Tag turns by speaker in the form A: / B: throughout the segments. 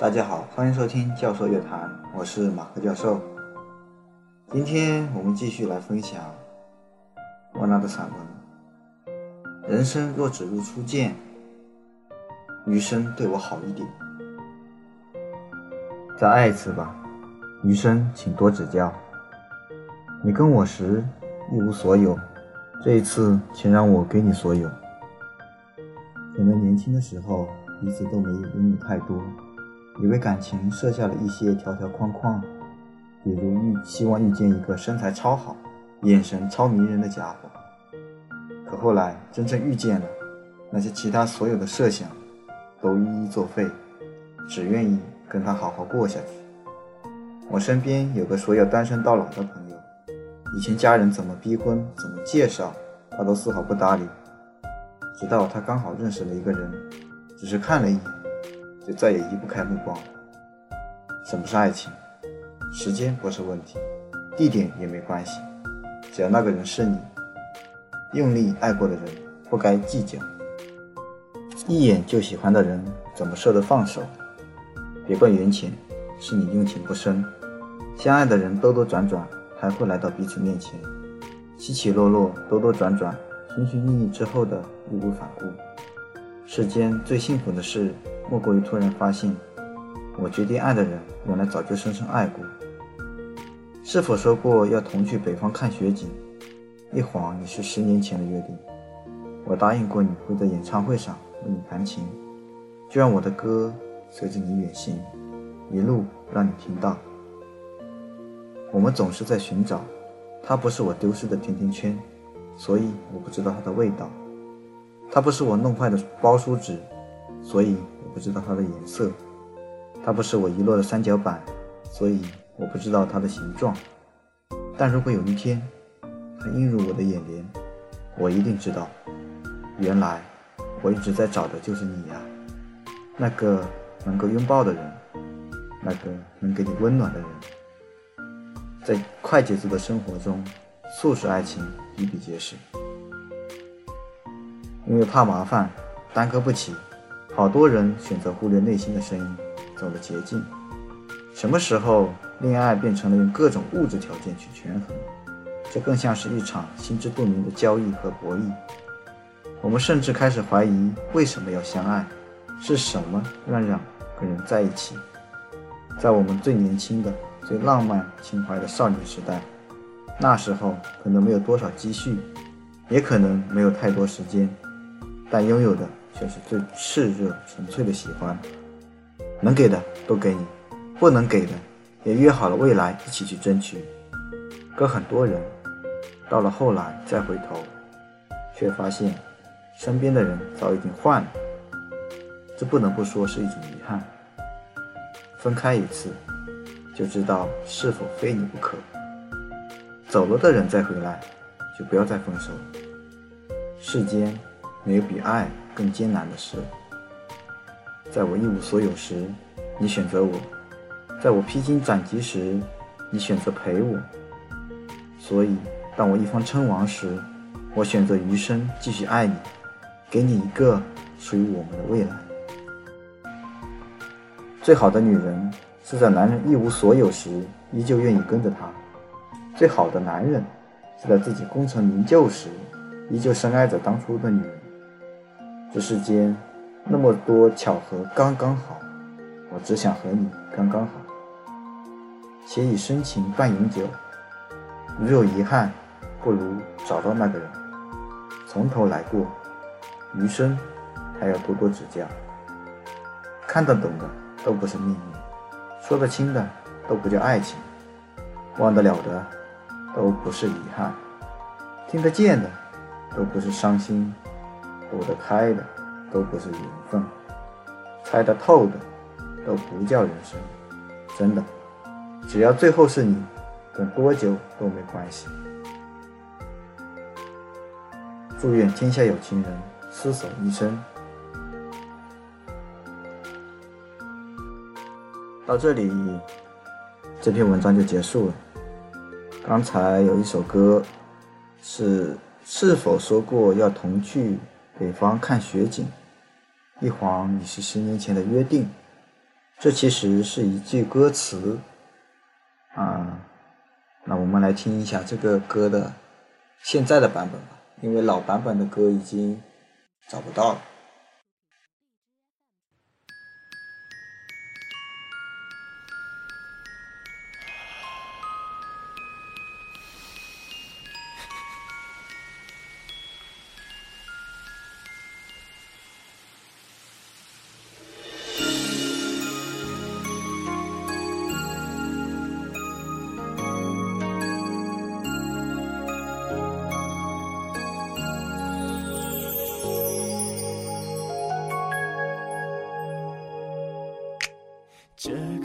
A: 大家好，欢迎收听教授乐谈，我是马克教授。今天我们继续来分享莫娜的散文《人生若只如初见》，余生对我好一点。再爱一次吧，余生请多指教。你跟我时一无所有，这一次请让我给你所有。可能年轻的时候彼此都没有拥有太多。也为感情设下了一些条条框框，比如遇希望遇见一个身材超好、眼神超迷人的家伙。可后来真正遇见了，那些其他所有的设想都一一作废，只愿意跟他好好过下去。我身边有个说要单身到老的朋友，以前家人怎么逼婚、怎么介绍，他都丝毫不搭理。直到他刚好认识了一个人，只是看了一眼。就再也移不开目光。什么是爱情？时间不是问题，地点也没关系，只要那个人是你用力爱过的人，不该计较。一眼就喜欢的人，怎么舍得放手？别怪缘浅，是你用情不深。相爱的人兜兜转转，还会来到彼此面前。起起落落，兜兜转转，寻寻觅觅之后的义无反顾。世间最幸福的事。莫过于突然发现，我决定爱的人，原来早就深深爱过。是否说过要同去北方看雪景？一晃已是十年前的约定。我答应过你会在演唱会上为你弹琴，就让我的歌随着你远行，一路让你听到。我们总是在寻找，它不是我丢失的甜甜圈，所以我不知道它的味道。它不是我弄坏的包书纸，所以我。不知道它的颜色，它不是我遗落的三角板，所以我不知道它的形状。但如果有一天，它映入我的眼帘，我一定知道，原来我一直在找的就是你呀，那个能够拥抱的人，那个能给你温暖的人。在快节奏的生活中，速食爱情比比皆是，因为怕麻烦，耽搁不起。好多人选择忽略内心的声音，走了捷径。什么时候恋爱变成了用各种物质条件去权衡？这更像是一场心知肚明的交易和博弈。我们甚至开始怀疑，为什么要相爱？是什么让两个人在一起？在我们最年轻的、最浪漫情怀的少年时代，那时候可能没有多少积蓄，也可能没有太多时间，但拥有的。却是最炽热、纯粹的喜欢，能给的都给你，不能给的也约好了未来一起去争取。可很多人到了后来再回头，却发现身边的人早已经换了，这不能不说是一种遗憾。分开一次，就知道是否非你不可。走了的人再回来，就不要再分手。世间没有比爱。更艰难的事，在我一无所有时，你选择我；在我披荆斩棘时，你选择陪我。所以，当我一方称王时，我选择余生继续爱你，给你一个属于我们的未来。最好的女人是在男人一无所有时，依旧愿意跟着他；最好的男人是在自己功成名就时，依旧深爱着当初的女人。这世间那么多巧合，刚刚好，我只想和你刚刚好。且以深情伴饮酒，如有遗憾，不如找到那个人，从头来过，余生还要多多指教。看得懂的都不是命运，说得清的都不叫爱情，忘得了的都不是遗憾，听得见的都不是伤心。躲得开的都不是缘分，猜得透的都不叫人生。真的，只要最后是你，等多久都没关系。祝愿天下有情人厮守一生。到这里，这篇文章就结束了。刚才有一首歌，是是否说过要同去？北方看雪景，一晃已是十年前的约定。这其实是一句歌词啊。那我们来听一下这个歌的现在的版本吧，因为老版本的歌已经找不到了。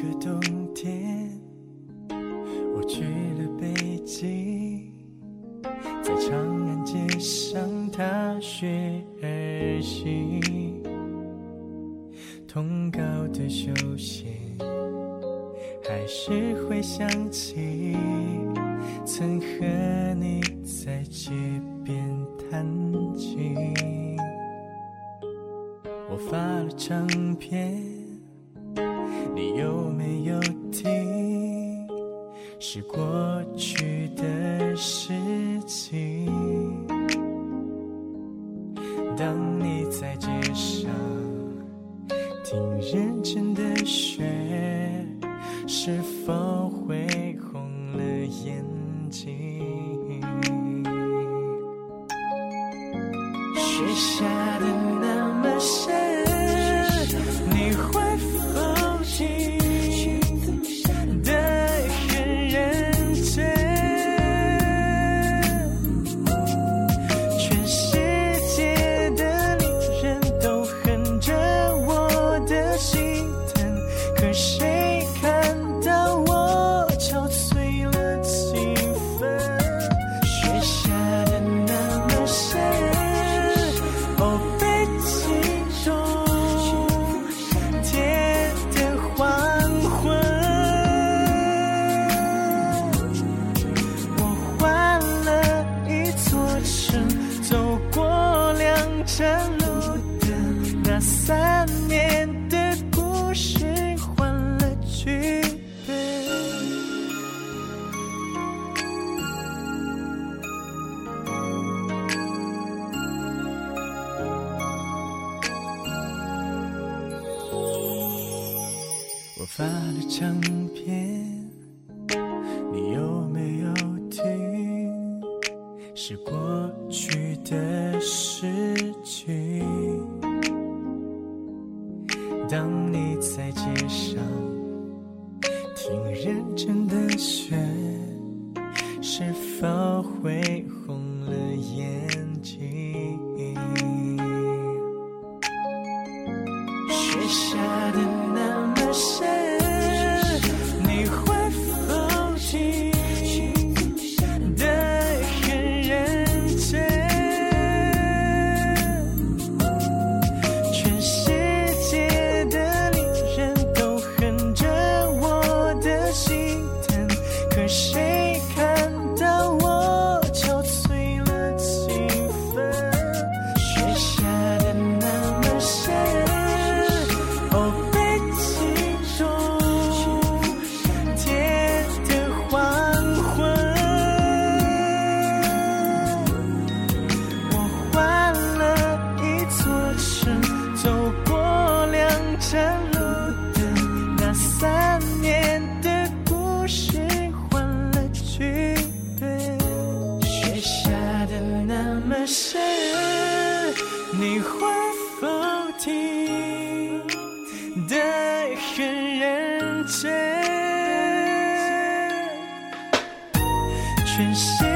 B: 个冬天，我去了北京，在长安街上踏雪而行，通告的休闲，还是会想起曾和你在街边弹琴。我发了唱片。你有没有听？是过去的事情。当你在街上听认真的雪，是否会红了眼睛？雪下长路的那三年的故事换了剧本我发了唱片你有没有听？是过听认真的雪，是否会红了眼睛？雪下的。全世